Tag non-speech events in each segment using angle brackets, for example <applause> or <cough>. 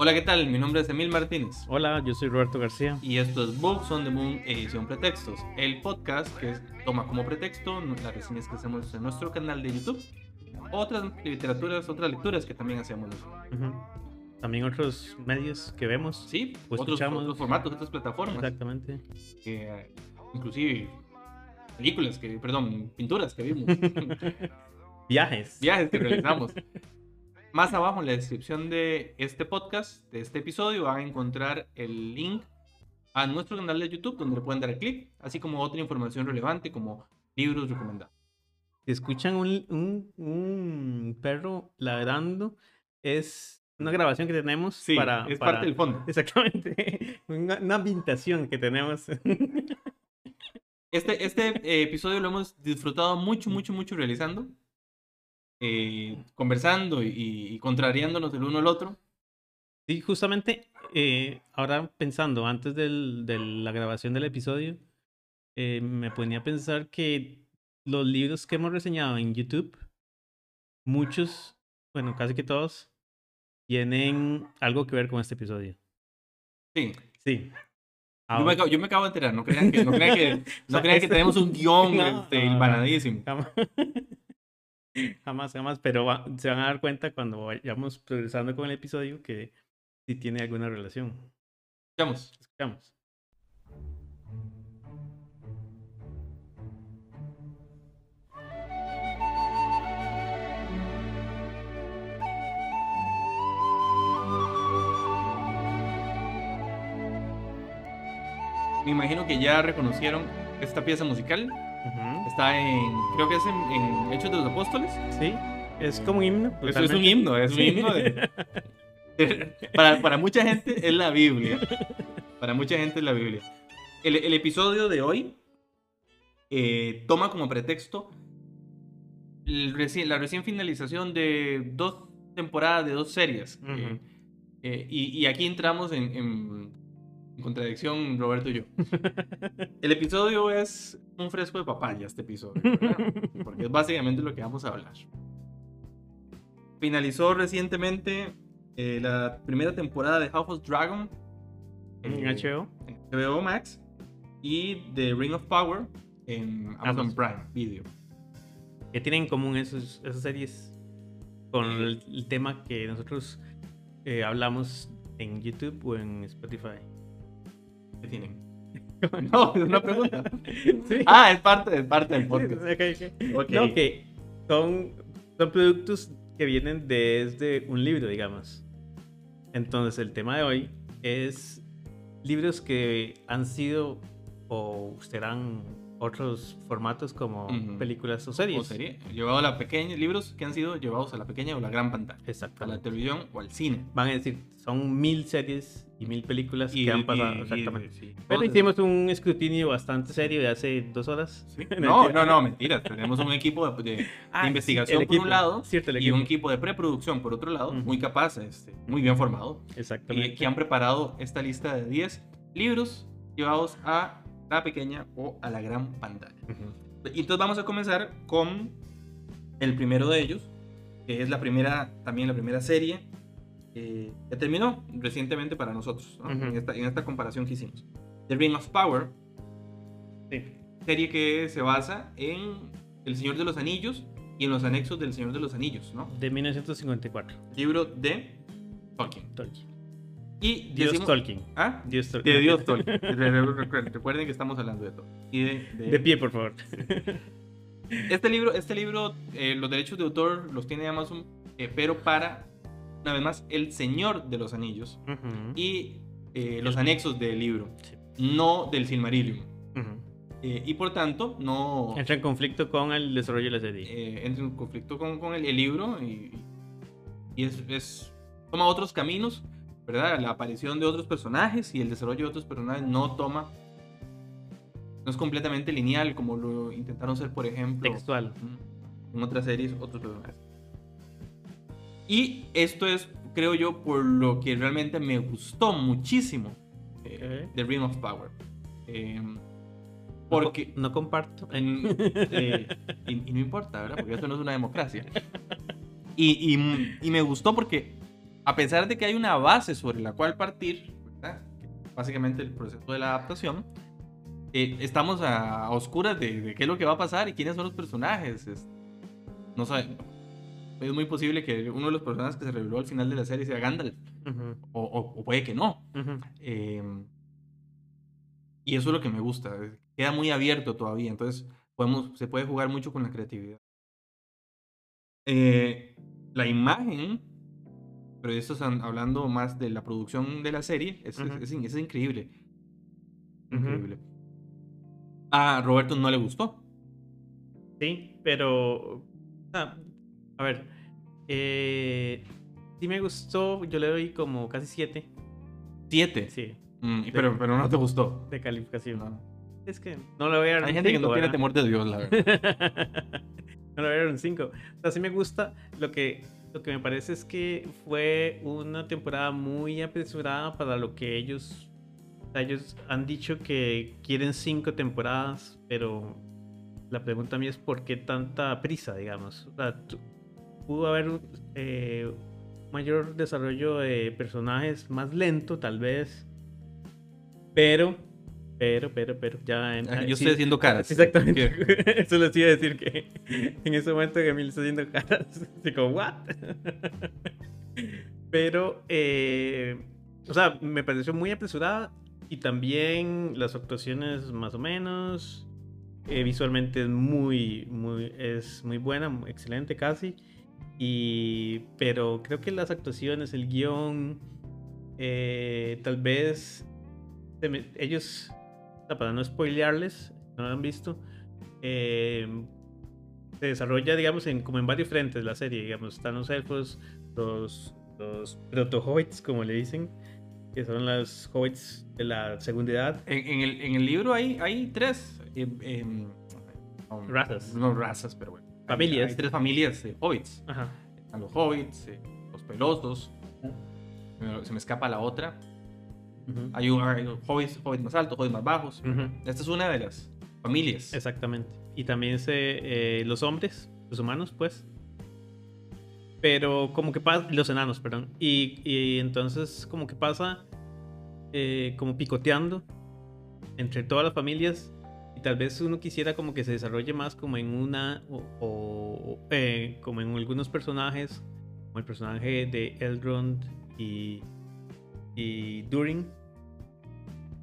Hola, ¿qué tal? Mi nombre es Emil Martínez. Hola, yo soy Roberto García. Y esto es Books on the Moon edición Pretextos, el podcast que toma como pretexto las reseñas que hacemos en nuestro canal de YouTube, otras literaturas, otras lecturas que también hacemos. También otros medios que vemos. Sí, O otros, otros formatos, otras plataformas, Exactamente. eh, inclusive películas, que, perdón, pinturas que vimos, <laughs> Viajes. viajes que realizamos. <laughs> Más abajo en la descripción de este podcast, de este episodio, van a encontrar el link a nuestro canal de YouTube donde le pueden dar clic, así como otra información relevante como libros recomendados. Si escuchan un, un, un perro ladrando, es una grabación que tenemos Sí, para. es para- parte del fondo. <laughs> Exactamente. Una, una ambientación que tenemos. Este, este eh, episodio lo hemos disfrutado mucho, mucho, mucho realizando, eh, conversando y, y contrariándonos el uno al otro. Sí, justamente eh, ahora pensando, antes del- de la grabación del episodio, eh, me ponía a pensar que los libros que hemos reseñado en YouTube, muchos, bueno, casi que todos, tienen algo que ver con este episodio. Sí, Sí. yo me, acabo, yo me acabo de enterar, no crean que, no crean que, <laughs> no sea, crean que esto- tenemos un guion <laughs> No, este, no, no. <laughs> <laughs> Jamás, jamás, pero va- se van a dar cuenta cuando vayamos progresando con el episodio que sí tiene alguna relación. Vamos. Escuchamos. Me imagino que ya reconocieron esta pieza musical. Ujú. Está en, creo que es en, en Hechos de los Apóstoles. Sí, es como un himno. Eso es un himno, es un himno de- <laughs> para, para mucha gente es la Biblia. Para mucha gente es la Biblia. El, el episodio de hoy eh, toma como pretexto el la recién finalización de dos temporadas de dos series. Eh, eh, y, y aquí entramos en, en- en contradicción Roberto y yo. <laughs> El episodio es un fresco de papaya, este episodio. ¿verdad? <laughs> Porque es básicamente lo que vamos a hablar. Finalizó recientemente eh, la primera temporada de House of Dragon En HBO. en HBO Max y The Ring of Power en Amazon Amazon. Prime Video. ¿Qué tienen en común esos, esas series con el, el tema que nosotros eh, hablamos en YouTube o en Spotify? ¿Qué tienen? <laughs> No, es una pregunta. <laughs> Sí. Ah, es parte, es parte del podcast. Ok, ok. Ok. No, que son, son productos que vienen desde un libro, digamos. Entonces, el tema de hoy es libros que han sido o serán otros formatos como Ujú. películas o series. O serie, llevado a la pequeña, libros que han sido llevados a la pequeña o la gran pantalla, Exacto. a la televisión o al cine. Van a decir, son mil series y mil películas Y- que han y- pasado. y- exactamente. sí. Pero hicimos un escrutinio bastante serio de hace dos horas. Sí. <laughs> No, no, no, mentira. Tenemos un equipo de, de- <laughs> Ah, investigación por un lado Cierto, y un equipo. de preproducción por otro lado, Ujú. muy capaz, este, muy bien formado, Exactamente. y que han preparado esta lista de 10 libros llevados a la pequeña o a la gran pantalla. Y entonces vamos a comenzar con el primero de ellos, que es la primera, también la primera serie eh, que terminó recientemente para nosotros, en, esta, en esta comparación que hicimos. The Ring of Power, Sí. serie que se basa en El Señor de los Anillos y en los anexos del Señor de los Anillos, ¿no? De 1954. Libro de Tolkien. Tolkien. Y Dios decimos- Tolkien. ¿Ah? Dios <laughs> Tolkien. De Dios Tolkien. Re- re- re- Recuerden que estamos hablando de todo. Y de, de- De pie, por favor. <laughs> Este libro, este libro eh, los derechos de autor los tiene Amazon, eh, pero para, una vez más, El Señor de los Anillos Ujú. y eh, los anexos del libro, Sí. no del Silmarillion. Ujú. Eh, y por tanto, no Entra en conflicto con el desarrollo de la serie. eh, entra en conflicto con, con el, el libro y, y es, es- toma otros caminos, ¿verdad? La aparición de otros personajes y el desarrollo de otros personajes no toma, no es completamente lineal como lo intentaron ser, por ejemplo, Textual. en otras series, otros personajes. Y esto es, creo yo, por lo que realmente me gustó muchísimo eh. The Ring of Power. Eh, porque... No, comparto. en- eh, y, y no importa, ¿verdad? Porque esto no es una democracia. <laughs> Y, y- y me gustó porque a pesar de que hay una base sobre la cual partir, ¿verdad? básicamente el proceso de la adaptación, eh, estamos a, oscuras de, de, qué es lo que va a pasar y quiénes son los personajes. Es, no sabe, es muy posible que uno de los personajes que se reveló al final de la serie sea Gandalf, o, o- o puede que no. Eh, y eso es lo que me gusta. Queda muy abierto todavía. Entonces podemos, se puede jugar mucho con la creatividad. Eh, la imagen, pero esto están hablando más de la producción de la serie, es, es- increíble. Increíble. A Roberto no le gustó. Sí, pero. ah, a ver. Eh, sí me gustó. Yo le doy como casi 7. Siete. Sí, Mm, pero, pero no te gustó. de calificación. No. Es que no le voy a dar Hay gente que no tiene ¿verdad? temor de Dios, la verdad. <laughs> no le voy a dar un 5. O sea, sí me gusta. Lo que, lo que me parece es que fue una temporada muy apresurada para lo que ellos. ellos han dicho que quieren 5 temporadas, pero la pregunta a es por qué tanta prisa, digamos. Pudo haber eh, mayor desarrollo de personajes más lento, tal vez. Pero, pero, pero, pero, ya. en- Ah, Yo sí- estoy haciendo caras. Exactamente. <laughs> Eso les iba a decir que en ese momento Emil está haciendo caras. <laughs> Así como, ¿what? <laughs> Pero, eh, o sea, me pareció muy apresurada. Y también las actuaciones más o menos. Eh, visualmente es muy, muy, es muy buena, excelente casi. Y, pero creo que las actuaciones, el guion, eh, tal vez ellos, para no spoilearles, no lo han visto, eh, se desarrolla, digamos, en, como en varios frentes la serie, digamos, están los elfos, los, los proto-hobbits, como le dicen, que son las hobbits de la segunda edad. En, en el, en el libro hay, hay tres eh, em, um, Razas. No razas, pero bueno. Hay- Familias. Hay, tres familias de hobbits. Ajá. Están los hobbits, eh, los pelosos. Se me escapa la otra. Hay, un, hay hobbits más altos, hobbits más bajos. Esta es una de las familias. Exactamente. Y también se, eh, los hombres, los humanos, pues. Pero como que pasa, los enanos, perdón. Y, y entonces como que pasa eh, como picoteando entre todas las familias. Y tal vez uno quisiera como que se desarrolle más como en una o, o, eh, como en algunos personajes, como el personaje de Elrond y, y Durin.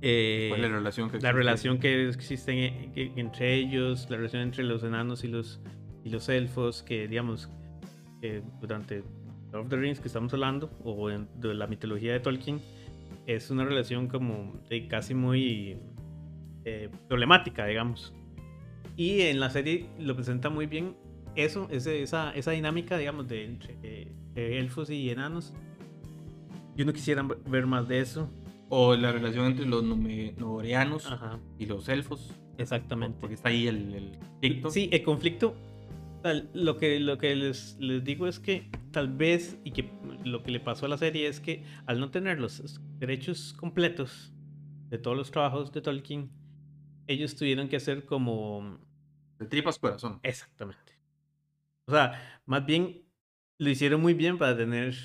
Eh, ¿Cuál es la relación que la existe? relación que existe entre ellos, la relación entre los enanos y los, y los elfos, que digamos, que durante Lord of the Rings que estamos hablando, o en- de la mitología de Tolkien, es una relación como de casi muy eh, problemática, digamos. Y en la serie lo presenta muy bien eso, ese- esa, esa dinámica, digamos, de entre eh, elfos y enanos. Yo no quisiera ver más de eso. O la relación entre los Ajá, y los elfos. exactamente. Porque está ahí el, el conflicto. Sí, el conflicto. tal- lo que, lo que les, les digo es que tal vez, y que lo que le pasó a la serie es que al no tener los derechos completos de todos los trabajos de Tolkien, ellos tuvieron que hacer como... De tripas corazón. Exactamente. O sea, más bien lo hicieron muy bien para tener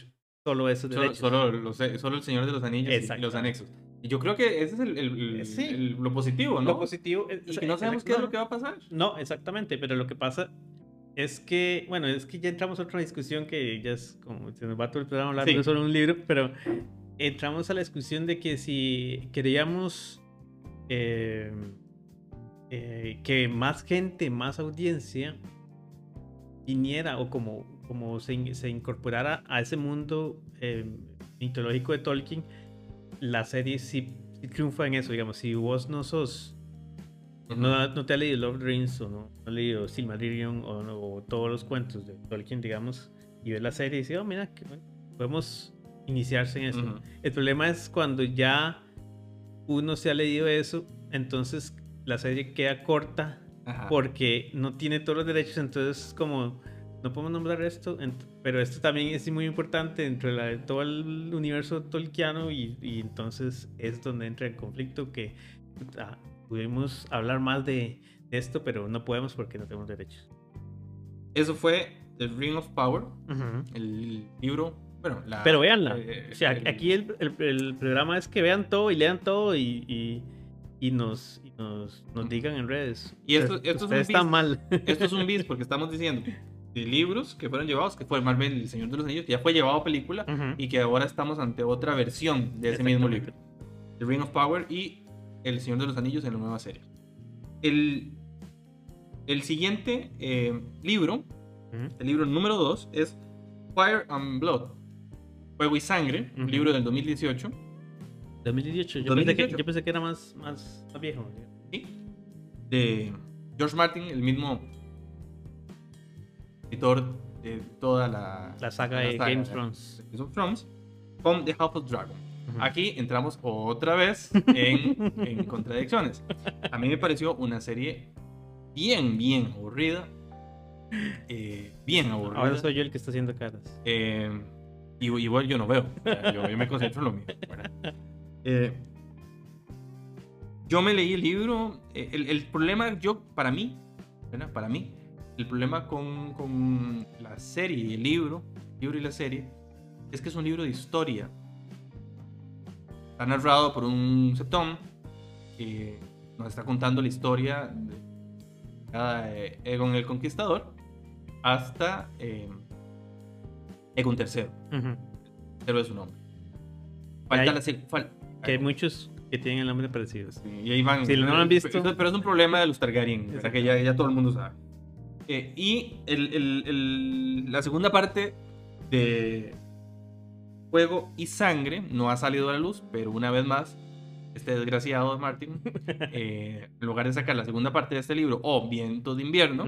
solo esos Solo, derechos. solo, los- solo el Señor de los Anillos y- y los anexos. Y yo creo que ese es el, el- Sí. el- lo positivo, ¿no? Lo positivo es, Y que no sabemos qué es lo que va a pasar. No, exactamente, pero lo que pasa es que, bueno, es que ya entramos a otra discusión que ya es como se nos va todo el programa hablando Sí. de solo un libro, pero entramos a la discusión de que si queríamos eh, eh, que más gente, más audiencia viniera o como, como se, se incorporara a ese mundo eh, mitológico de Tolkien, la serie sí, sí triunfa en eso, digamos, si vos no sos no, no te has leído Lord of the Rings o no, no has leído Silmarillion o, no- o todos los cuentos de Tolkien, digamos, y ves la serie y dices, oh, mira, que bueno, podemos iniciarse en eso. Ujú. El problema es cuando ya uno se ha leído eso, entonces la serie queda corta Ajá. porque no tiene todos los derechos, entonces como no podemos nombrar esto, pero esto también es muy importante dentro de la- de todo el universo tolkiano y, y entonces es donde entra el conflicto que ah, pudimos hablar más de, de esto, pero no podemos porque no tenemos derechos. Eso fue The Ring of Power, el libro Bueno, la- Pero véanla. eh, o sea, el- aquí el, el- el programa es que vean todo y lean todo y, y, y nos, nos, nos digan en redes. Y esto- esto es un bis- mal. Esto es un bis <laughs> porque estamos diciendo de libros que fueron llevados, que fue Marvel El Señor de los Anillos, que ya fue llevado a película Ujú. y que ahora estamos ante otra versión de ese mismo libro. The Ring of Power y El Señor de los Anillos en la nueva serie. El, el siguiente eh, libro, Ujú. el libro número 2, es Fire and Blood, Fuego y Sangre, un Ujú. libro del 2018. 2018. Yo, Pensé, 2018. que, yo pensé que era más, más, más viejo. ¿sí? de George Martin, el mismo escritor de toda la, La saga de Game of Thrones. Thrones, con The House of Dragon. Aquí entramos otra vez en, en contradicciones. A mí me pareció una serie bien, bien aburrida. eh, bien aburrida. Ahora soy yo el que está haciendo caras. Eh, igual yo no veo. O sea, yo, yo me concentro en lo mío. Eh, yo me leí el libro. El, el problema, yo, para mí, ¿verdad? Para mí, el problema con, con la serie y el libro, el libro y la serie, es que es un libro de historia. Está narrado por un septón que nos está contando la historia de cada, eh, Egon el Conquistador hasta eh, Egon III. Ujú. Pero es su nombre. Falta Hay- la fal- Que hay muchos que tienen el nombre parecido. Sí, y ahí van. Si no lo han visto- Pero, es un problema de los Targaryen, ¿verdad? que ya, ya todo el mundo sabe. Eh, y el- el- el- la segunda parte de Fuego y Sangre no ha salido a la luz, pero una vez más, este desgraciado de Martin, <laughs> eh, en lugar de sacar la segunda parte de este libro, o Viento de Invierno,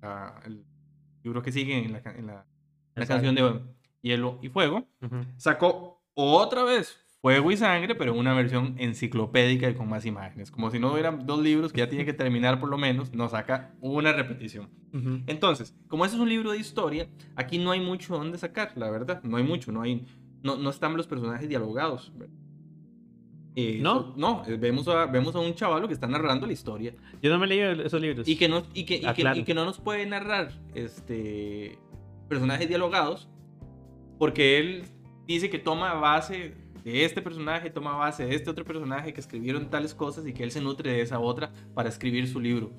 la- el libro que sigue en la, ca- en la- la Exacto. canción de Hielo y Fuego, sacó otra vez Fuego y Sangre, pero en una versión enciclopédica y con más imágenes. Como si no hubieran dos libros que ya tiene que terminar por lo menos, nos saca una repetición. Ujú. Entonces, como este es un libro de historia, aquí no hay mucho donde sacar, la verdad. No hay mucho, no hay. No, no están los personajes dialogados. Eh, ¿No? no, eh, vemos a, vemos a un chavalo que está narrando la historia Yo no me he leído esos libros. y que no, y que, y que- y que no nos puede narrar este, personajes dialogados porque él dice que toma base de este personaje, toma base de este otro personaje que escribieron tales cosas y que él se nutre de esa otra para escribir su libro.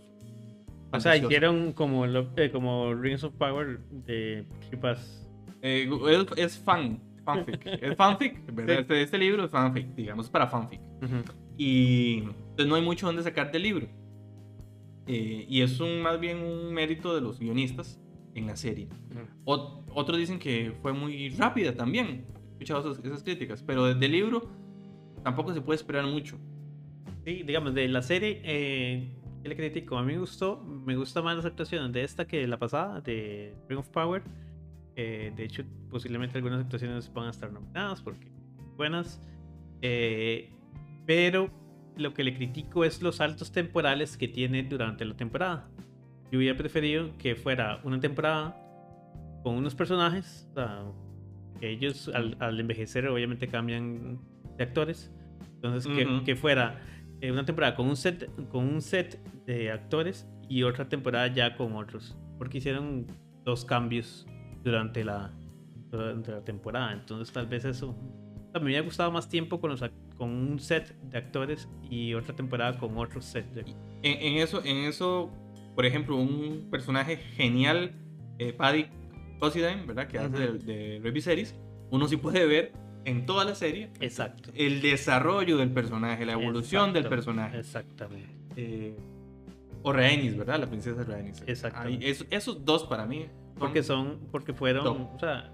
O sea, hicieron como, lo- eh, como Rings of Power de Creepypasta. Eh, es, fan, fanfic. <laughs> es fanfic, ¿verdad? Sí. Este, este libro es fanfic, digamos, para fanfic. Ujú. Y entonces no hay mucho donde sacar del libro. Eh, y es un, más bien un mérito de los guionistas en la serie. Ot- otros dicen que fue muy rápida también. Escuchado esas, esas críticas. Pero del libro tampoco se puede esperar mucho. Sí, digamos, de la serie, eh, ¿qué le critico? A mí me gustó, me gustan más las actuaciones de esta que de la pasada, de Ring of Power. Eh, de hecho, posiblemente algunas actuaciones van a estar nominadas porque buenas. Eh, pero lo que le critico es los saltos temporales que tiene durante la temporada. Yo hubiera preferido que fuera una temporada con unos personajes, o sea, ellos al, al envejecer obviamente cambian de actores. Entonces, que, Ujú. que fuera eh, una temporada con un, set, con un set de actores y otra temporada ya con otros. Porque hicieron dos cambios durante la, durante la temporada. Entonces, tal vez eso. sea, me hubiera gustado más tiempo con, los, con un set de actores y otra temporada con otro set de En, en eso, en eso, por ejemplo, un personaje genial, eh, Paddy Considine, ¿verdad? Que hace Ujú. de, de Rey Viserys, uno sí puede ver en toda la serie Exacto. el desarrollo del personaje, la evolución del Exacto, personaje. Exactamente. Eh, o Rhaenys, ¿verdad? La princesa Rhaenys. Ahí, eso- esos dos para mí. son- Porque son, porque fueron, Top. o sea,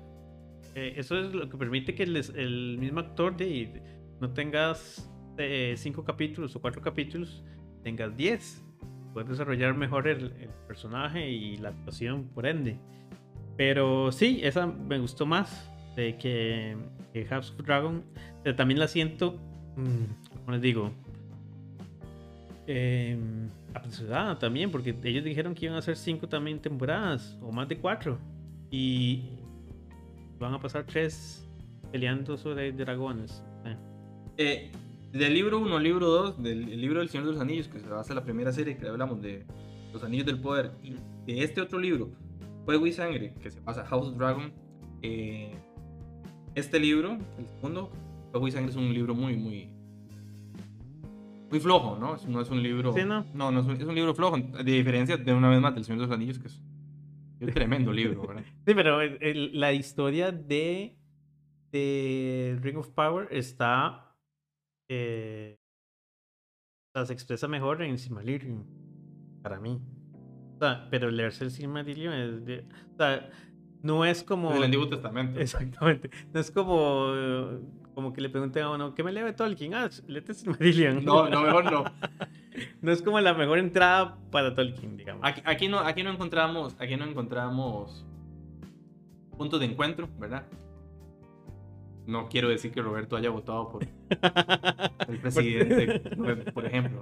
eh, eso es lo que permite que les- el mismo actor de, no tengas eh, cinco capítulos o cuatro capítulos, tengas diez. Puedes desarrollar mejor el, el personaje y la actuación, por ende. Pero sí, esa me gustó más de que, que House of Dragon. También la siento, mm, como les digo, eh, apresurada también, porque ellos dijeron que iban a hacer cinco también temporadas, o más de cuatro. Y van a pasar tres peleando sobre dragones. Eh, Eh, del libro 1 al libro 2, del el libro del Señor de los Anillos, que se basa en la primera serie que hablamos de Los Anillos del Poder, y de este otro libro, Fuego y Sangre, que se basa House of Dragon, eh, Este libro, el segundo, Fuego y Sangre, es un libro muy, muy. Muy flojo, ¿no? No es un libro. Sí, ¿no? No, no es un, es un libro flojo. De diferencia de una vez más del Señor de los Anillos, que es un tremendo libro, ¿verdad? <laughs> Sí, pero el- el- la historia de, de Ring of Power está. eh, se expresa mejor en Silmarillion. Para mí. Sea, pero leerse el Silmarillion es. de- o sea, no es como. Del Antiguo Testamento. Exactamente. No es como. Como que le pregunten a uno, ¿qué me lee Tolkien? Ah, léete Silmarillion. No, no, mejor no. <laughs> No es como la mejor entrada para Tolkien, digamos. Aquí, aquí no, aquí no encontramos, aquí no encontramos puntos de encuentro, ¿verdad? No quiero decir que Roberto haya votado por <laughs> el presidente, por- por ejemplo.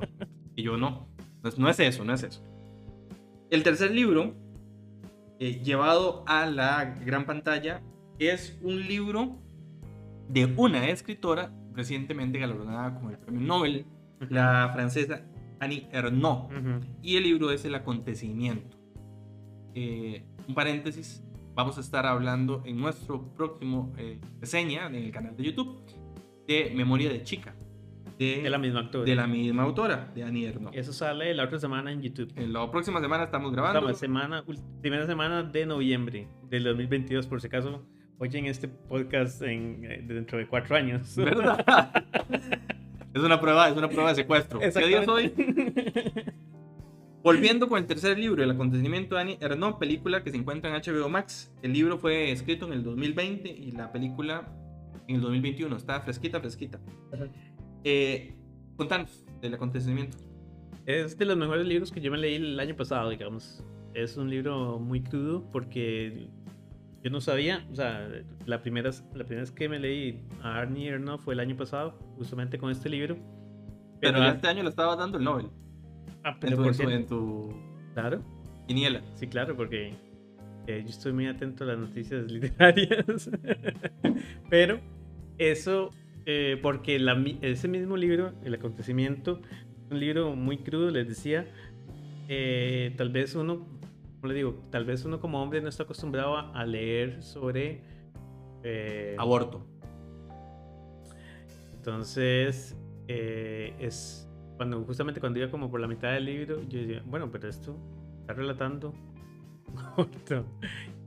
Y yo no. No es, no es eso, no es eso. El tercer libro, eh, llevado a la gran pantalla, es un libro de una escritora recientemente galardonada con el premio Nobel, la francesa Annie Ernaux. Y el libro es El acontecimiento. Eh, un paréntesis, vamos a estar hablando en nuestro próximo eh, reseña en el canal de YouTube de Memoria de Chica, de, De la misma actora. de la misma autora, de Annie Ernaux. Eso sale la otra semana en YouTube. En la próxima semana estamos grabando. Estamos semana, primera semana de noviembre del 2022, por si acaso oyen este podcast en, eh, dentro de cuatro años. ¿Verdad? <laughs> es una prueba, es una prueba de secuestro. ¿Qué día es hoy? Volviendo con el tercer libro, El acontecimiento de Annie Ernaux, película que se encuentra en HBO Max. El libro fue escrito en el 2020 y la película en el 2021. Está fresquita, fresquita. Eh, contanos del acontecimiento. Es de los mejores libros que yo me leí el año pasado, digamos. Es un libro muy crudo porque yo no sabía, o sea, la primera, la primera vez que me leí a Arnie Ernaux fue el año pasado, justamente con este libro. Pero, este año le estaba dando el Nobel. ah, En pero tu, ¿por en tu- en tu Claro. quiniela. Sí, claro, porque eh, yo estoy muy atento a las noticias <laughs> literarias. Pero eso, eh, porque la ese mismo libro, El acontecimiento, un libro muy crudo, les decía, eh, tal vez uno, como le digo, tal vez uno como hombre no está acostumbrado a, a leer sobre... eh, Aborto. entonces, es cuando justamente cuando iba como por la mitad del libro, yo decía, bueno, pero esto está relatando <laughs> aborto.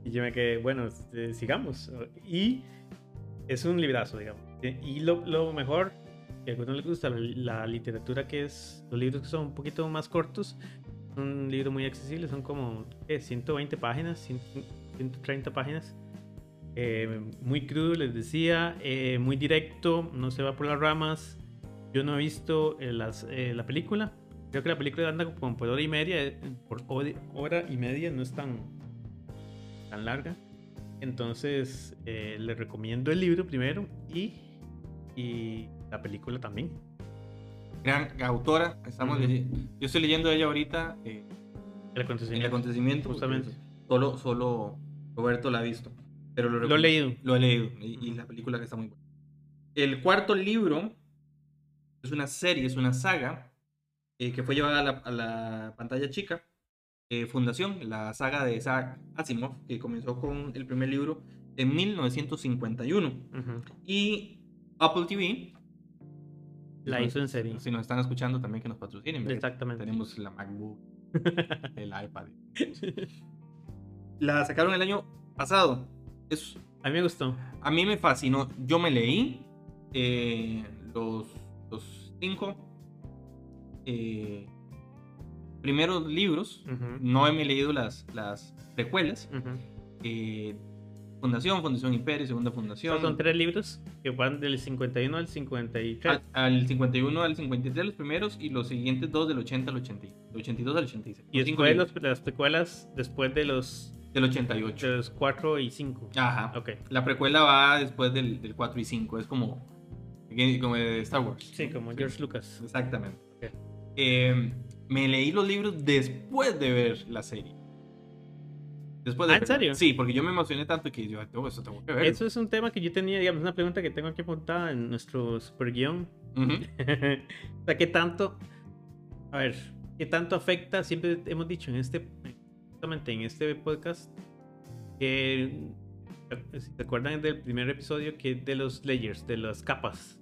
Y yo me quedé, bueno, este, sigamos. Y es un librazo, digamos. Y lo, lo mejor, que a algunos les gusta la, la literatura que es, los libros que son un poquito más cortos, un libro muy accesible, son como ¿qué? 120 páginas, 100 130 páginas. Eh, muy crudo, les decía, eh, muy directo, no se va por las ramas. Yo no he visto eh, las, eh, la película. Creo que la película anda como por hora y media. eh, Por hora- y media no es tan, tan larga. Entonces, eh, les recomiendo el libro primero y, y la película también. Gran autora. Estamos Ujú. leyendo- Yo estoy leyendo ella ahorita. eh, El en acontecimiento. el acontecimiento. Justamente. Solo, solo Roberto la ha visto. Pero lo, Lo he leído. Lo he leído. Y, y la película que está muy buena. El cuarto libro es una serie, es una saga eh, que fue llevada a la, a la pantalla chica. eh, Fundación, la saga de Isaac Asimov, que comenzó con el primer libro en 1951. Ujú. Y Apple TV. La hizo en serie. Si nos están escuchando también que nos patrocinen. Exactamente. Tenemos la MacBook, <laughs> el iPad. La sacaron el año pasado. Es, A mí me gustó. a mí me fascinó. Yo me leí eh, los, los cinco eh, primeros libros. Ujú. No he leído las, las precuelas. Eh, Fundación, Fundación Imperio, Segunda Fundación. Son tres libros que van del 51 al 53. Al, al 51 al 53 los primeros y los siguientes dos del 80 al 80, del 82 al 86. y después los- las precuelas, después de los, Del 88. de los 4 y 5. Ajá. Ok. La precuela va después del, del 4 y 5. Es como, como de Star Wars. Sí, como George Lucas. Exactamente. Ok. Eh, me leí los libros después de ver la serie. Después de Ah, ¿en serio? Sí, porque yo me emocioné tanto que yo, "Oh, eso tengo que ver. Eso es un tema que yo tenía, digamos, una pregunta que tengo aquí apuntada en nuestro super guion. Ujú. <laughs> o sea, ¿qué tanto? A ver, ¿qué tanto afecta? Siempre hemos dicho en este, justamente en este podcast, que si se acuerdan del primer episodio, que de los layers, de las capas,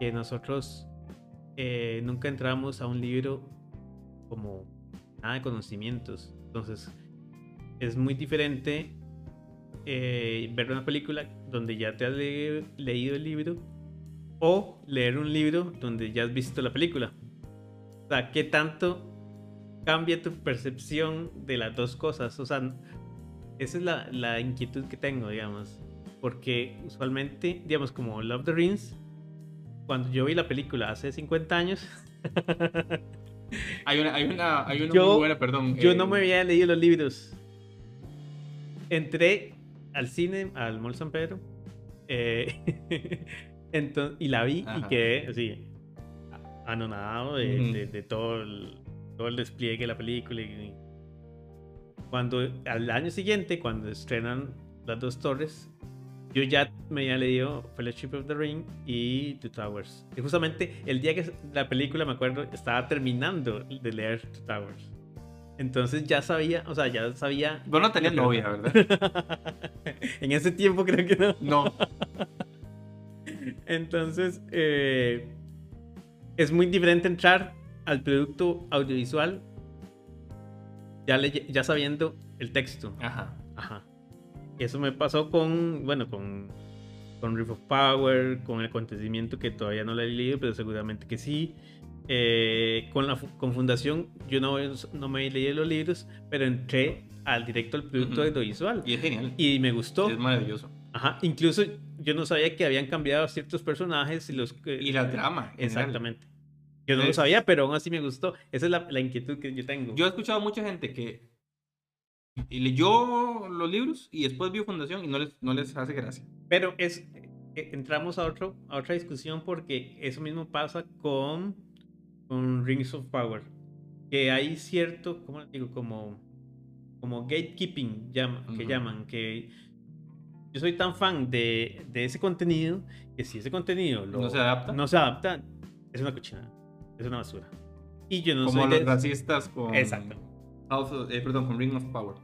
que nosotros eh, nunca entramos a un libro como nada de conocimientos. Entonces, es muy diferente eh, ver una película donde ya te has leído el libro o leer un libro donde ya has visto la película. O sea, ¿qué tanto cambia tu percepción de las dos cosas? O sea, esa es la, la inquietud que tengo, digamos. Porque usualmente, digamos, como Love the Rings, cuando yo vi la película hace 50 años. <laughs> hay una, hay una, hay una muy buena, perdón. Yo no eh, me había leído los libros. Entré al cine, al Mall San Pedro. Eh, <laughs> entonces, y la vi y quedé así, anonadado de, de, todo, el, todo el despliegue de la película. Y, cuando al año siguiente, cuando estrenan las dos torres, yo ya me había leído Fellowship of the Ring y The Towers. Y justamente el día que la película, me acuerdo, estaba terminando de leer The Towers. Entonces ya sabía, o sea, ya sabía. Vos no tenías novia, ¿verdad? <laughs> en ese tiempo creo que no. No. <laughs> Entonces, eh, es muy diferente entrar al producto audiovisual ya, ya sabiendo el texto. Ajá. Ajá. Eso me pasó con, bueno, con, con Riff of Power, con el acontecimiento que todavía no lo he leído, pero seguramente que sí. Eh, con la con Fundación yo no, no me leí los libros, pero entré al directo al producto audiovisual. Y es genial. Y me gustó. Es maravilloso. Ajá, incluso yo no sabía que habían cambiado ciertos personajes y los... y la trama. Exactamente. Yo no lo sabía, pero aún así me gustó. Esa es la, la, inquietud que yo tengo. Yo he escuchado a mucha gente que leyó los libros y después vio Fundación y no les, no les hace gracia. Pero es, eh, entramos a, otro, a otra discusión porque eso mismo pasa con con Rings of Power. Que hay cierto, ¿cómo digo? Como, como gatekeeping que llaman, que yo soy tan fan de, de, ese contenido que si ese contenido no se adapta, no se adapta es una cochinada, es una basura. Y yo no como los racistas con Exacto. Eh, perdón, con Ring of Power.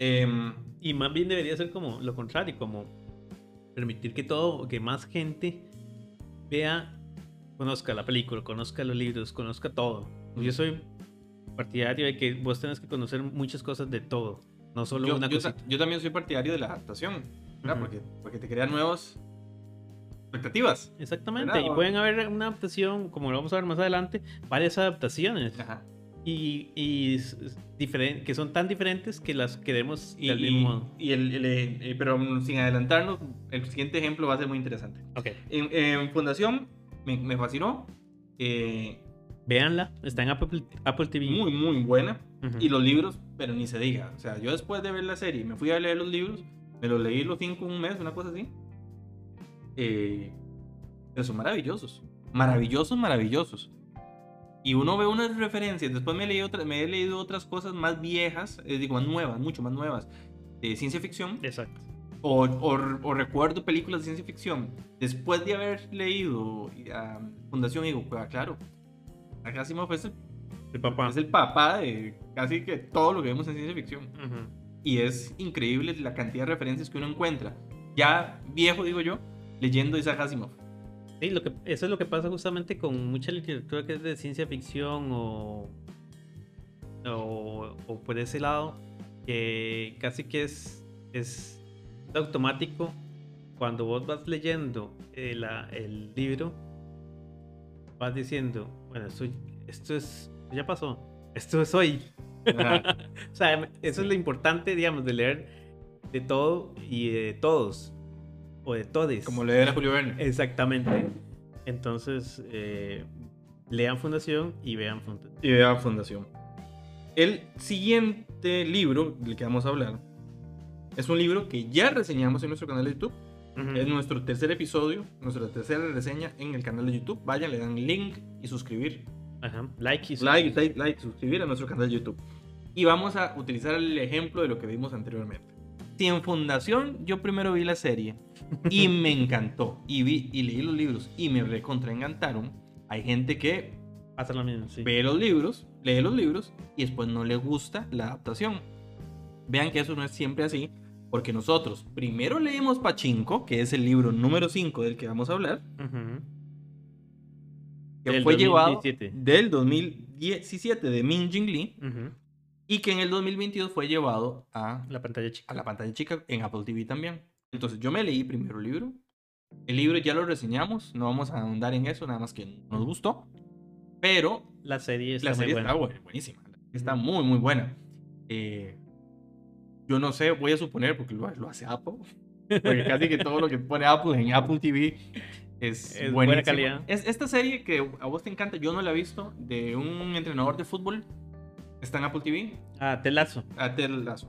Em, y más bien debería ser como lo contrario, como permitir que todo, que más gente vea conozca la película, conozca los libros, conozca todo. Yo soy partidario de que vos tenés que conocer muchas cosas de todo, no solo una cosa. Yo también soy partidario de la adaptación, porque, porque te crea nuevas expectativas. Exactamente, y pueden haber una adaptación, como lo vamos a ver más adelante, varias adaptaciones. Ajá. Y, y que son tan diferentes que las queremos y, del mismo modo. Y el, eh, pero sin adelantarnos, el siguiente ejemplo va a ser muy interesante. Okay. En, en Fundación me, fascinó. Eh, Véanla, está en Apple, Apple, TV. Muy, muy buena. Y los libros, pero ni se diga. O sea, yo después de ver la serie, me fui a leer los libros, me los leí los cinco un mes, una cosa así. Eh, pero son maravillosos. Maravillosos, maravillosos. Y uno ve unas referencias. Después me, leí otra, me he leído otras cosas más viejas, eh, digo, más nuevas, mucho más nuevas, de ciencia ficción. Exacto o, o, recuerdo películas de ciencia ficción, después de haber leído Fundación, digo, pues, claro, Asimov es el, el, papá. es el papá de casi que todo lo que vemos en ciencia ficción. Y es increíble la cantidad de referencias que uno encuentra, ya viejo, digo yo, leyendo Isaac Asimov. Sí, lo que, eso es lo que pasa justamente con mucha literatura que es de ciencia ficción o, o, o por ese lado, que casi que es, es automático cuando vos vas leyendo el, el libro, vas diciendo, bueno, esto, esto es, ya pasó, esto es hoy. <laughs> o sea, eso es lo importante, digamos, de leer de todo y de todos, o de todes. Como leer a Julio Verne. Exactamente. Entonces, eh, lean Fundación y vean Fundación. Y vean Fundación. El siguiente libro del que vamos a hablar es un libro que ya reseñamos en nuestro canal de YouTube. Es nuestro tercer episodio, nuestra tercera reseña en el canal de YouTube. Vayan, le dan link y suscribir. Ajá. Like y suscribir. Like, like, suscribir a nuestro canal de YouTube. Y vamos a utilizar el ejemplo de lo que vimos anteriormente. Si en Fundación yo primero vi la serie y <laughs> me encantó y vi y leí los libros y me recontra encantaron, hay gente que hace lo mismo, ve los libros, lee los libros y después no le gusta la adaptación. Vean que eso no es siempre así Porque nosotros primero leímos Pachinko, que es el libro número 5 del que vamos a hablar, Ujú. que Del fue llevado 2017. del 2017 de Min Jin Lee Ujú. y que en el 2022 fue llevado a, La pantalla chica. a la pantalla chica en Apple TV también. Entonces yo me leí primero el libro. El libro ya lo reseñamos, no vamos a ahondar en eso, nada más que nos gustó. Pero La serie está la muy serie buena. está bu- buenísima. Está muy, muy buena. Eh, yo no sé, voy a suponer, porque lo, lo hace Apple. Porque casi que todo lo que pone Apple en Apple TV es, Es buena calidad. Es, esta serie que a vos te encanta, yo no la he visto, de un entrenador de fútbol. Está en Apple TV. Ah, Ted Lasso. a Ted Lasso.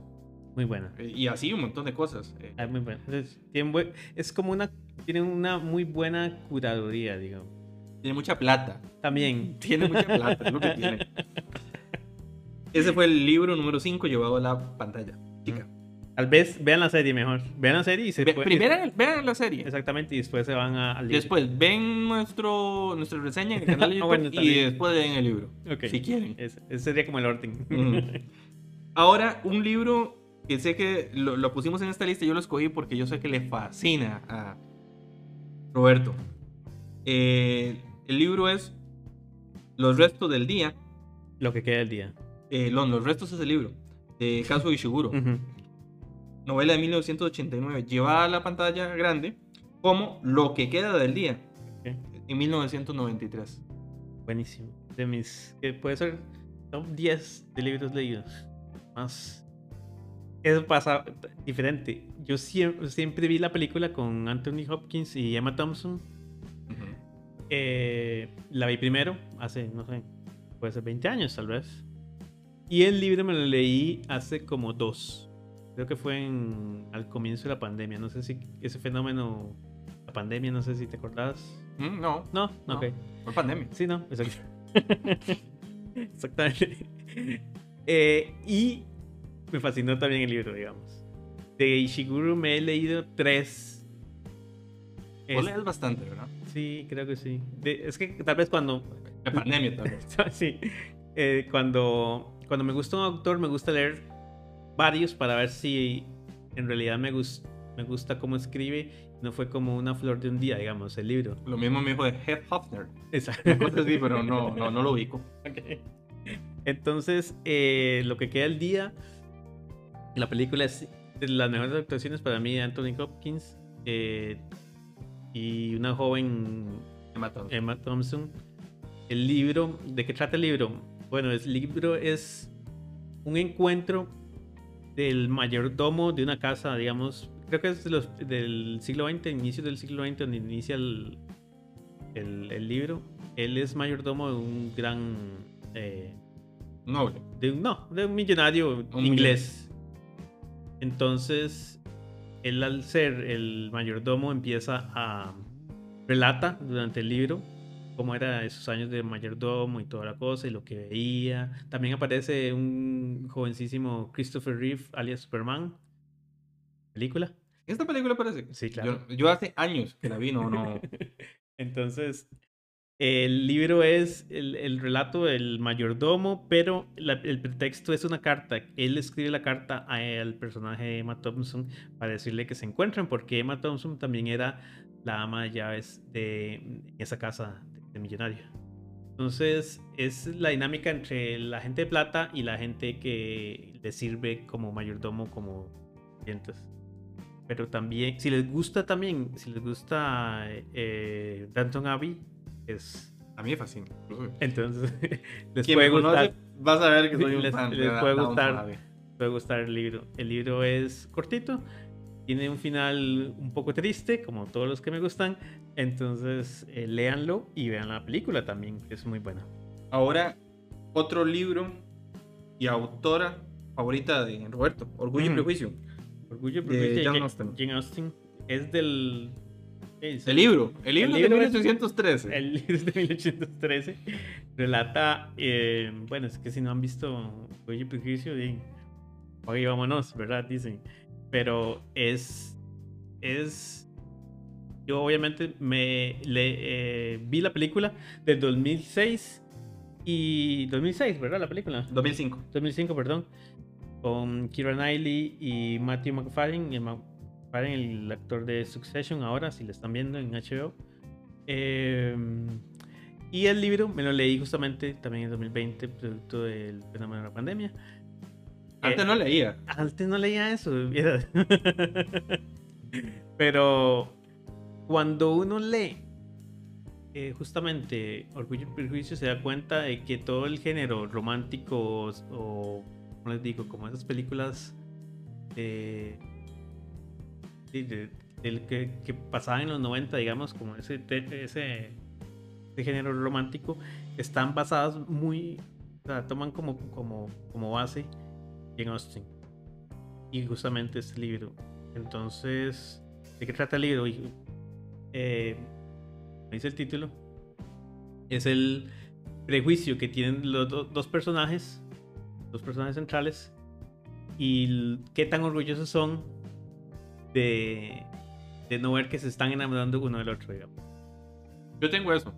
Muy buena. Eh, Y así un montón de cosas. Eh, Ah, muy buena. Es, tiene buen- es como una. Tiene una muy buena curaduría, digamos. Tiene mucha plata. También. <laughs> Tiene mucha plata, es lo que tiene. <laughs> Ese fue el libro número 5 llevado a la pantalla. Chica. Tal vez vean la serie mejor. Vean la serie y se Ve- puede- primero vean la serie. Exactamente, y después se van a, al libro. Después ven nuestro, nuestra reseña en el canal de <laughs> YouTube bueno, y después leen el libro. Si quieren. Ese sería como el orden. <laughs> Ahora, un libro que sé que lo, lo pusimos en esta lista, yo lo escogí porque yo sé que le fascina a Roberto. Eh, el libro es Los restos del día. Lo que queda del día. Eh, no, Los restos es el libro. De Kazuo Ishiguro. Ujú. novela de 1989, llevada a la pantalla grande como Lo que queda del día, en 1993. Buenísimo. De mis. Que puede ser top 10 de libros leídos. Más. Eso pasa diferente. Yo siempre, siempre vi la película con Anthony Hopkins y Emma Thompson. Eh, la vi primero, hace, no sé, puede ser 20 años tal vez. Y el libro me lo leí hace como dos. Creo que fue en, al comienzo de la pandemia. No sé si ese fenómeno, la pandemia, no sé si te acordás. Mm, No, No, No. ok. fue pandemia. Sí, no, exacto. <laughs> Exactamente. Eh, y me fascinó también el libro, digamos. De Ishiguro me he leído tres. Vos Es- lees bastante, ¿verdad? sí, creo que sí. De- es que tal vez cuando. De pandemia tal vez. <laughs> sí. eh, cuando, cuando me gusta un autor, me gusta leer varios para ver si en realidad me, me gusta cómo escribe. No fue como una flor de un día, digamos, el libro. Lo mismo me dijo de Heath Hofner. Exacto. Así, pero no, no, no lo ubico. Ok. Entonces, eh, lo que queda el día, la película es de las mejores actuaciones para mí de Anthony Hopkins eh, y una joven Emma Thompson. Emma Thompson. El libro, ¿de qué trata el libro? Bueno, el libro es un encuentro del mayordomo de una casa, digamos, creo que es de los- del siglo XX, inicio del siglo XX, donde inicia el, el- el libro. Él es mayordomo de un gran... eh, Noble. de un, no, de un millonario Un inglés. Entonces, él al ser el mayordomo empieza a relata durante el libro cómo era esos años de mayordomo y toda la cosa y lo que veía. También aparece un jovencísimo Christopher Reeve, alias Superman. ¿Película? ¿Esta película parece? Sí, claro. Yo, yo hace años que la vi, no, no. <laughs> Entonces, el libro es el, el relato del mayordomo, pero la- el pretexto es una carta. Él escribe la carta a- al personaje de Emma Thompson para decirle que se encuentran, porque Emma Thompson también era la ama de llaves de esa casa de, millonario. Entonces, es la dinámica entre la gente de plata y la gente que le sirve como mayordomo, como clientes. Pero también, si les gusta también, si les gusta eh, Danton Abbey, es A mí me fascina. entonces <laughs> les puede gustar, vas a ver que soy un Les- fan. de les puede gustar. Abbey. puede gustar el libro. El libro es cortito, tiene un final un poco triste, como todos los que me gustan. Entonces, eh, léanlo y vean la película también, que es muy buena. Ahora, otro libro y autora favorita de Roberto, Orgullo y Ujú. Prejuicio. Orgullo y Prejuicio de Jane Austen. Jane Austen es del. es- El libro, el libro, libro de es- 1813. El libro de 1813. Relata, eh, bueno, es que si no han visto Orgullo y Prejuicio, di, oye, vámonos, ¿verdad? Dicen. Pero es. Es. Yo obviamente me le, eh, vi la película del 2006 y 2006, ¿verdad? La película. 2005. 2005, perdón. con Kira Knightley y Matthew McFarlane, el, McFarlane, el actor de Succession ahora, si lo están viendo en HBO. Eh, y el libro me lo leí justamente también en 2020, producto del fenómeno de la pandemia. Antes Eh, no leía. Antes no leía eso. <laughs> Pero cuando uno lee eh, justamente Orgullo y Prejuicio se da cuenta de que todo el género romántico o, o, ¿cómo les digo? Como esas películas de, de- de- del que, que pasaban en los 90, digamos, como ese, ese, ese género romántico, están basadas muy, o sea, toman como, como, como base en Austin. Y justamente este libro. Entonces, ¿de qué trata el libro? Eh, dice el título. Es el prejuicio que tienen los do- dos personajes, dos personajes centrales, y qué tan orgullosos son de, de no ver que se están enamorando uno del otro, digamos. Yo tengo eso.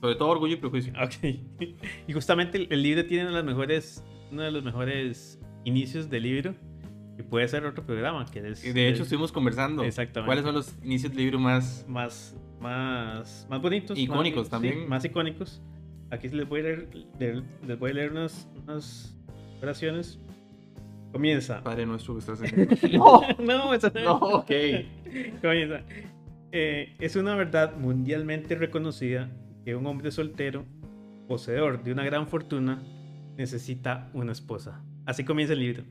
Sobre todo orgullo y prejuicio. Ok. <laughs> Y justamente el, libro tiene uno de mejores, de los mejores inicios del libro, que puede ser otro programa, que es... Y de hecho, es estuvimos conversando. Exactamente. ¿Cuáles son los inicios del libro más. más, más, más bonitos. Icónicos más, sí, también. más icónicos. Aquí les voy a leer, leer- les voy a leer unas, unas oraciones. Comienza. Padre nuestro que estás en. <laughs> ¡No! no, esa No, ok. Comienza. Eh, es una verdad mundialmente reconocida que un hombre soltero, poseedor de una gran fortuna, necesita una esposa. Así comienza el libro.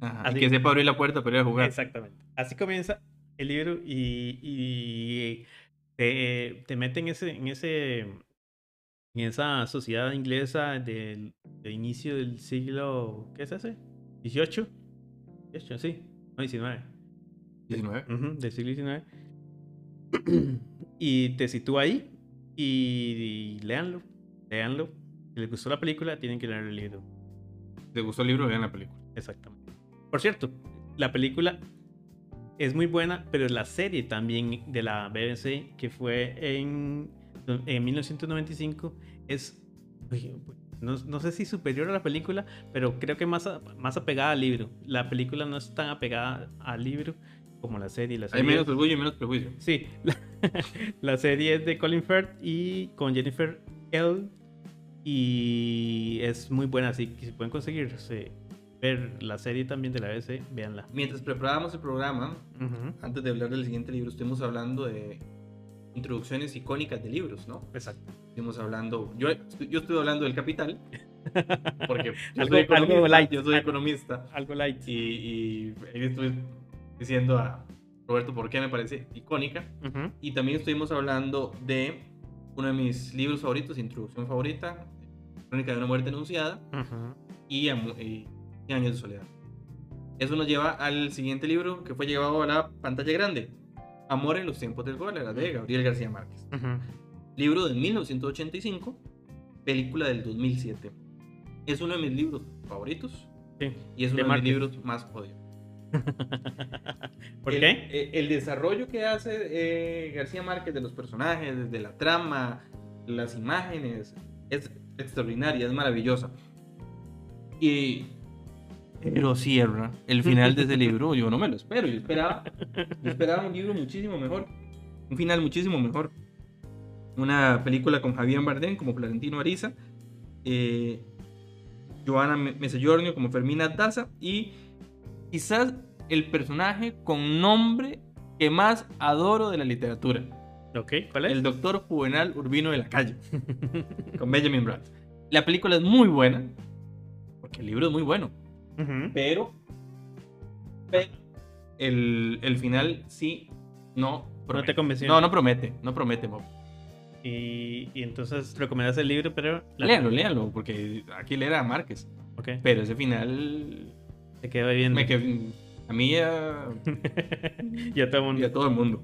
Ajá, Así- y que sepa abrir la puerta para ir a jugar. Exactamente. Así comienza el libro y, y te, te mete en ese, en ese en esa sociedad inglesa del, del inicio del siglo ¿qué es ese? 18 18 sí no 19 19. Ujú, del siglo XIX <clears throat> y te sitúa ahí y, y léanlo léanlo si les gustó la película tienen que leer el libro Si te gustó el libro, vean la película. Exactamente. Por cierto, la película es muy buena, pero la serie también de la BBC, que fue en, en 1995, es, no, no sé si superior a la película, pero creo que más, a- más apegada al libro. La película no es tan apegada al libro como la serie. La Hay serie menos orgullo y menos prejuicio. Sí, <laughs> la, la serie es de Colin Firth y con Jennifer L. Y es muy buena, así que si pueden conseguir sí, ver la serie también de la BBC, véanla. Mientras preparábamos el programa, antes de hablar del siguiente libro, estuvimos hablando de introducciones icónicas de libros, ¿no? Exacto. Estuvimos hablando, yo, yo estuve hablando del Capital, porque yo <laughs> Algo- soy economista, algo light. yo soy economista Algo light. y, y ahí estuve diciendo a Roberto por qué me parece icónica. Y también estuvimos hablando de uno de mis libros favoritos, introducción favorita, Crónica de una muerte anunciada y, y años de soledad. Eso nos lleva al siguiente libro que fue llevado a la pantalla grande, Amor en los tiempos del cólera, de Gabriel García Márquez. Libro de 1985, película del 2007. Es uno de mis libros favoritos Sí. y es uno de, mis libros más odiados. <laughs> ¿Por el, qué? eh, El, desarrollo que hace eh, García Márquez de los personajes, de la trama, las imágenes, es extraordinaria, es maravillosa. Y. Pero cierra el final de ese <laughs> libro, yo no me lo espero. Yo esperaba, yo esperaba un libro muchísimo mejor. Un final muchísimo mejor. Una película con Javier Bardem como Florentino Ariza. eh, Joana Mesellornio como Fermina Daza. Y quizás el personaje con nombre que más adoro de la literatura. Ok, ¿cuál es? El doctor Juvenal Urbino de la Calle. <laughs> con Benjamin Bratt. La película es muy buena. Porque el libro es muy bueno. Pero. pero el, el final sí no No promete. te convenció. No, no promete. No promete, Mob. Y, y entonces recomiendas el libro, pero... la- Léalo, léalo. Porque aquí leer a Márquez. Ok, Pero ese final. Viendo. Me quedé- a mí y a, <laughs> y a todo el mundo. y a todo el mundo.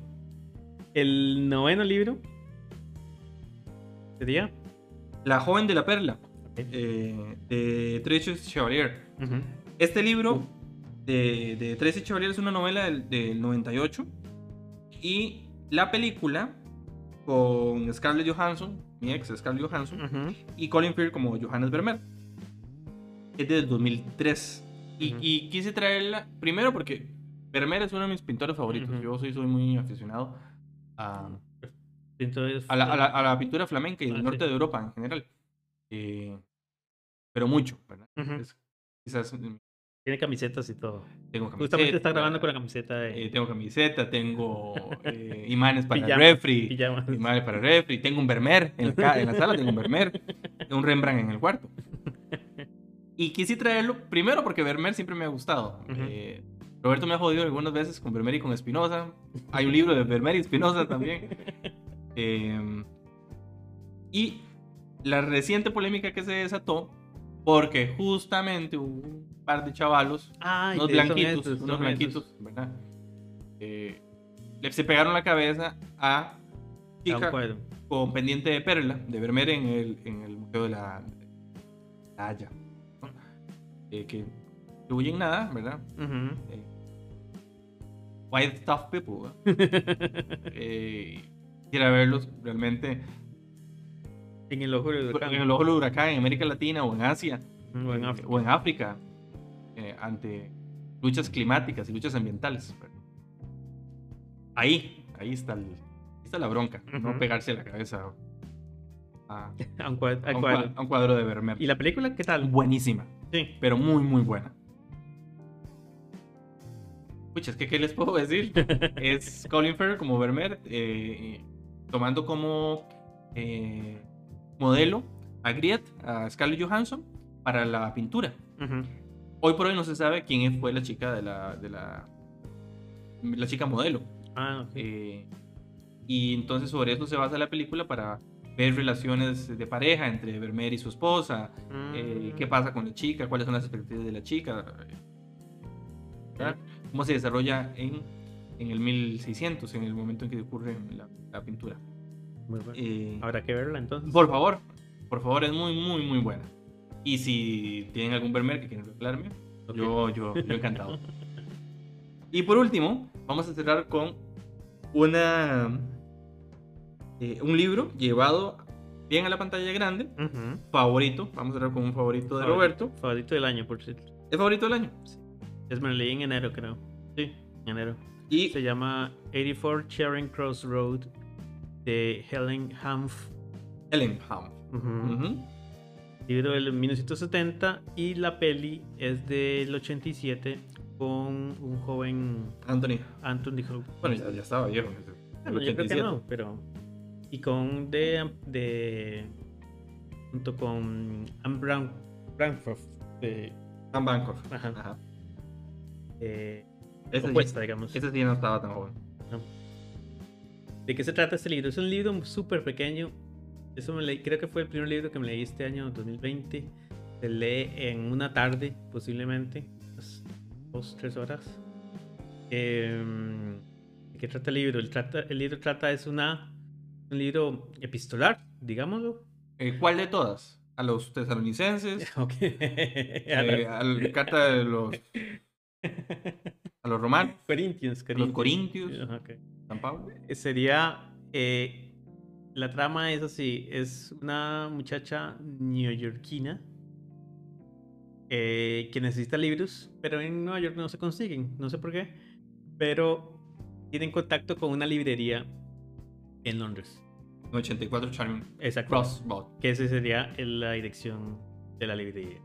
El noveno libro sería. La joven de la perla. Eh, de Tracy Chevalier. Este libro de, de Tracy Chevalier es una novela del, del 98. Y la película con Scarlett Johansson, mi ex Scarlett Johansson, y Colin Firth como Johannes Vermeer. Es del 2003. Y, y quise traerla, primero porque Vermeer es uno de mis pintores favoritos. Yo soy, soy muy aficionado a, a, la, a la- a la pintura flamenca y del Ah, norte sí. de Europa en general. Eh, pero mucho, ¿verdad? Es- quizás tiene camisetas y todo. tengo camiseta. Justamente está grabando con la camiseta de eh, tengo camiseta, tengo eh, imanes para Pijama, refri. pijamas. Imanes para refri. Tengo un Vermeer en la, en la sala, tengo un Vermeer. un Rembrandt en el cuarto. Y quise traerlo primero porque Vermeer siempre me ha gustado. Eh, Roberto me ha jodido algunas veces con Vermeer y con Espinosa. Hay un libro de Vermeer y Espinosa también. <laughs> Eh, y la reciente polémica que se desató porque justamente hubo un par de chavalos, Ay, unos de- blanquitos, estos, unos blanquitos, estos. ¿verdad? Eh, le se pegaron la cabeza a chica con pendiente de perla de Vermeer en el, en el Museo de la, la Haya. ¿No? Eh, que no en nada, ¿verdad? Ujú. Eh, white stuff people. <laughs> Eh, quisiera verlos realmente En el ojo del huracán. en el ojo del huracán en América Latina o en Asia O en eh, África. o en África eh, ante luchas climáticas y luchas ambientales. Ahí, ahí está, el- ahí está la bronca, no Ujú. pegarse la cabeza a, <laughs> A un cuadro. a un, cuadro. cua- a un cuadro de Vermeer. ¿Y la película qué tal? Buenísima, Sí. pero muy, muy buena. Pucha, es que ¿qué les puedo decir? <laughs> es Colin Farrell como Vermeer, eh, tomando como eh, modelo a Griet, a Scarlett Johansson, para la pintura. Hoy por hoy no se sabe quién fue la chica de la, de la, la chica modelo. Ah, ok. Eh, y entonces sobre eso se basa la película para ver relaciones de pareja entre Vermeer y su esposa, eh, Mm. qué pasa con la chica, cuáles son las expectativas de la chica, ¿verdad? cómo se desarrolla en, en el 1600, en el momento en que ocurre la, la pintura. Muy bueno. Eh, Habrá que verla entonces. por favor, por favor, es muy, muy, muy buena. Y si tienen algún Vermeer que quieren regalarme, Ok. yo, yo, yo <laughs> encantado. y por último, vamos a cerrar con una, eh, un libro llevado bien a la pantalla grande, favorito. Vamos a cerrar con un favorito de Favorito- Roberto. Favorito del año, por cierto. ¿Es favorito del año? Es me lo leí en enero, creo. Sí, en enero. Y Se llama 84 Charing Cross Road de Helen Hanf. Ellenham. Ujú. Ujú. Libro del 1970 y la peli es del 87 con un joven Anthony. Anthony Hopkins. Bueno, ya, ya estaba viejo. Bueno, yo creo que 87. no, pero. Y con de. de junto con Anne Brown, Branford, de, Sam Bancroft. Ajá. Ajá. eh, Ese, opuesta, digamos. ese sí no estaba tan joven. ¿De qué se trata este libro? Es un libro súper pequeño. Eso me leí, creo que fue el primer libro que me leí este año 2020. Se lee en una tarde, posiblemente, unas dos, tres horas. Em, ¿De qué trata el libro? El, trata, el libro trata, es una, un libro epistolar, digámoslo. Eh, ¿Cuál de todas? ¿A los tesalonicenses? <laughs> Ok. eh, ¿A la carta de los, <laughs> a los romanos? Corintios, los corintios. Ajá, ok. ¿San Pablo? Sería. eh, la trama es así: es una muchacha neoyorquina eh, que necesita libros, pero en Nueva York no se consiguen, no sé por qué. Pero tienen contacto con una librería en Londres. 84 Charming Exacto. Crossroad. Que esa sería la dirección de la librería.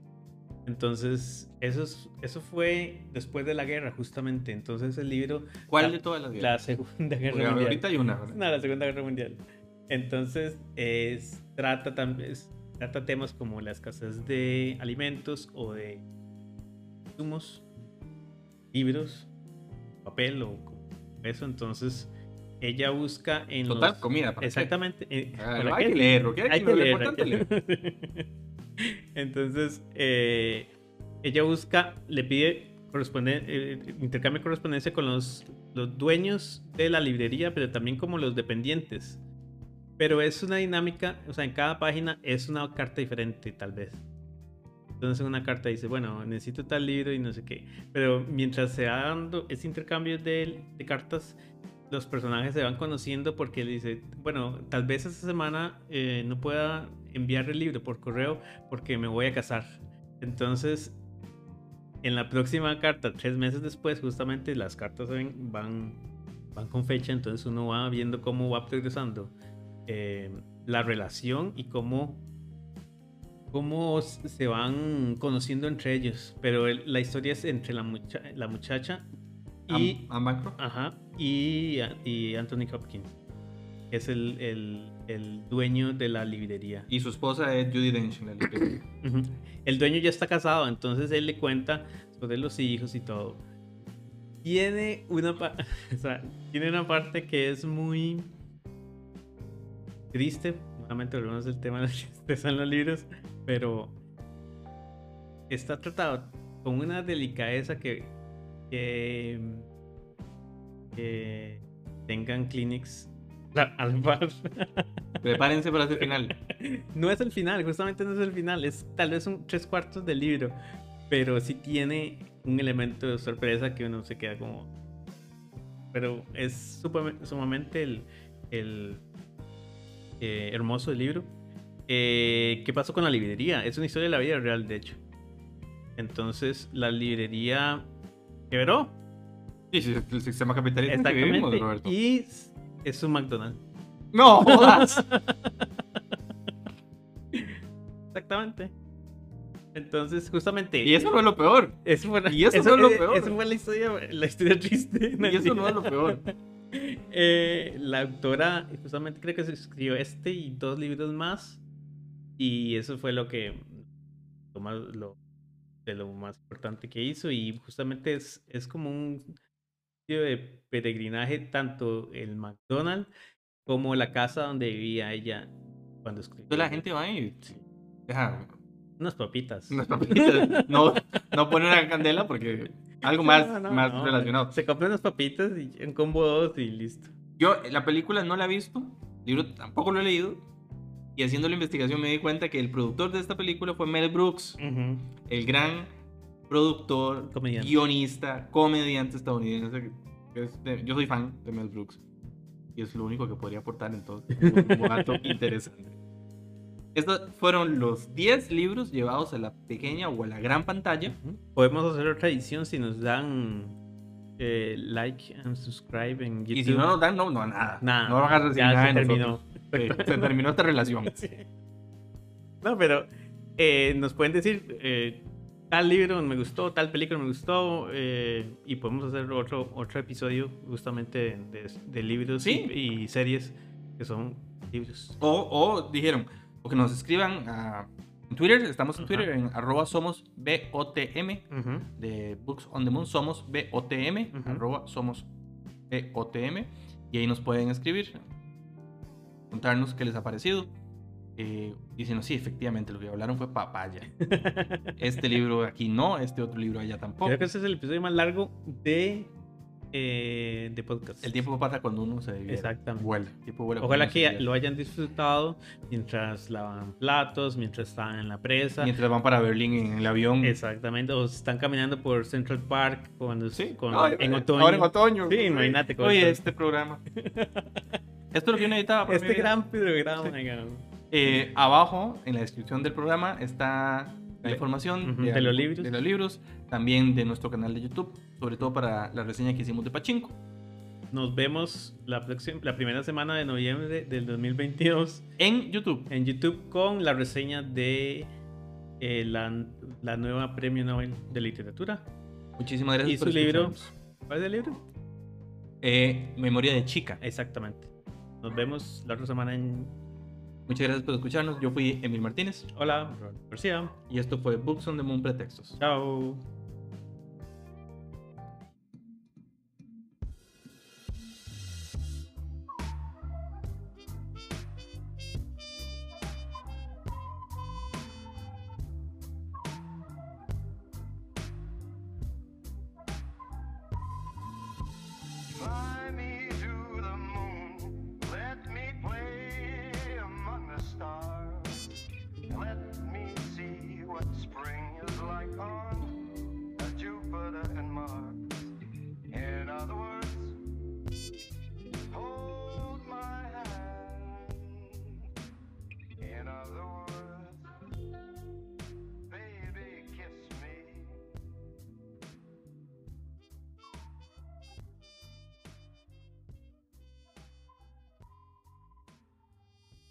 Entonces, eso, es- eso fue después de la guerra, justamente. Entonces, el libro. ¿Cuál la- de todas las La guerras? Segunda Guerra Porque Mundial. ahorita hay una, ¿verdad? No, la Segunda Guerra Mundial. Entonces, es, trata, tam- es- trata temas como la escasez de alimentos o de insumos, libros, papel o eso. Entonces, ella busca en Total, los... comida. ¿para qué? Exactamente. eh, Ah, ¿para qué? hay que leerlo. ¿qué? Hay que leer. importante hay es leer. que <laughs> leer. Entonces, eh, ella busca, le pide corresponden- eh, intercambio de correspondencia con los, los dueños de la librería, pero también como los dependientes. Pero es una dinámica, o sea, en cada página es una carta diferente, tal vez. Entonces en una carta dice, bueno, necesito tal libro y no sé qué. Pero mientras se va dando ese intercambio de, de cartas, los personajes se van conociendo porque dice, bueno, tal vez esta semana eh, no pueda enviar el libro por correo porque me voy a casar. Entonces, en la próxima carta, tres meses después, justamente las cartas van, van, con fecha, entonces uno va viendo cómo va progresando eh, la relación y cómo, cómo se van conociendo entre ellos. Pero la historia es entre la, mucha- la muchacha y, Anne Bancroft. ajá, y, y Anthony Hopkins, que es el, el- el dueño de la librería. Y su esposa es Judy Dench. en la. <clears throat> Ujú. El dueño ya está casado, entonces él le cuenta sobre los hijos y todo. Tiene una, <laughs> o sea, tiene una parte que es muy triste. Nuevamente volvemos al tema de la tristeza en los libros, pero está tratado con una delicadeza que, que, que tengan clinics al par. <laughs> Prepárense para ese final. No es el final, justamente no es el final, es tal vez un tres cuartos del libro, pero sí tiene un elemento de sorpresa que uno se queda como... Pero es sumamente el, el, eh, hermoso el libro. Eh, ¿Qué pasó con la librería? Es una historia de la vida real, de hecho. Entonces, la librería quebró. Sí, sí, el sistema capitalista en que vivimos. Roberto. Y es un McDonald's. ¡No jodas! <laughs> Exactamente. Entonces, justamente. y eso no es lo peor. Eso fue, y eso no es lo peor. Eso fue la historia, la historia triste. Y eso no es lo peor. <laughs> Eh, la autora, justamente creo que se escribió este y dos libros más. Y eso fue lo que. Lo, de lo más importante que hizo. Y justamente es, es como un sitio de peregrinaje, tanto el McDonald's como la casa donde vivía ella cuando escribió. La gente va y deja Unas papitas. unas papitas. <laughs> No, no pone una candela porque algo más, No, no, más no, relacionado. Se compra unas papitas y en combo dos y listo. Yo la película no la he visto, el libro tampoco lo he leído. Y haciendo la investigación me di cuenta que el productor de esta película fue Mel Brooks, el gran productor, Comediante. guionista, comediante estadounidense. yo soy fan de Mel Brooks. Y es lo único que podría aportar entonces. <laughs> Como dato interesante. Estos fueron los 10 libros llevados a la pequeña o a la gran pantalla. Podemos hacer otra edición si nos dan eh, like and subscribe en YouTube. Y si no nos dan, no, no, nada. Nada, no van a recibir ya nada se de terminó. nosotros. <laughs> Se terminó esta relación. Sí. No, pero eh, nos pueden decir eh, tal libro me gustó, tal película me gustó eh, y podemos hacer otro, otro episodio justamente de, de libros Sí. y, y series que son libros. O, o dijeron, o que nos escriban a en Twitter, estamos en Twitter, Ajá. en arroba somos BOTM, Ujú. de Books on the Moon, somos BOTM, arroba somos BOTM, y ahí nos pueden escribir, contarnos qué les ha parecido. Eh, diciendo, sí, efectivamente, lo que hablaron fue papaya. <laughs> Este libro aquí no, este otro libro allá tampoco. Creo que ese es el episodio más largo de, eh, de podcast. El tiempo pasa cuando uno se divierte. Exactamente. Vuela. Vuela Ojalá que lo hayan disfrutado mientras lavan platos, mientras estaban en la presa. Mientras van para Berlín en el avión. Exactamente, o están caminando por Central Park cuando Sí, con- Ay, en eh, otoño. Ahora en otoño. Sí, imagínate Oye, este programa. <laughs> Esto es lo que yo necesitaba. para mi Este vida. gran programa. Eh, abajo, en la descripción del programa, está la información de los libros. de los libros, también de nuestro canal de YouTube, sobre todo para la reseña que hicimos de Pachinko. Nos vemos la, próxima, la primera semana de noviembre del 2022 En YouTube. en YouTube con la reseña de eh, la, la nueva Premio Nobel de Literatura. Muchísimas gracias Y por su libro. ¿Cuál es el libro? Eh, Memoria de chica. Exactamente. Nos vemos la otra semana en. Muchas gracias por escucharnos. Yo fui Emil Martínez Hola, García. y esto fue Books on the Moon Pretextos. Chao.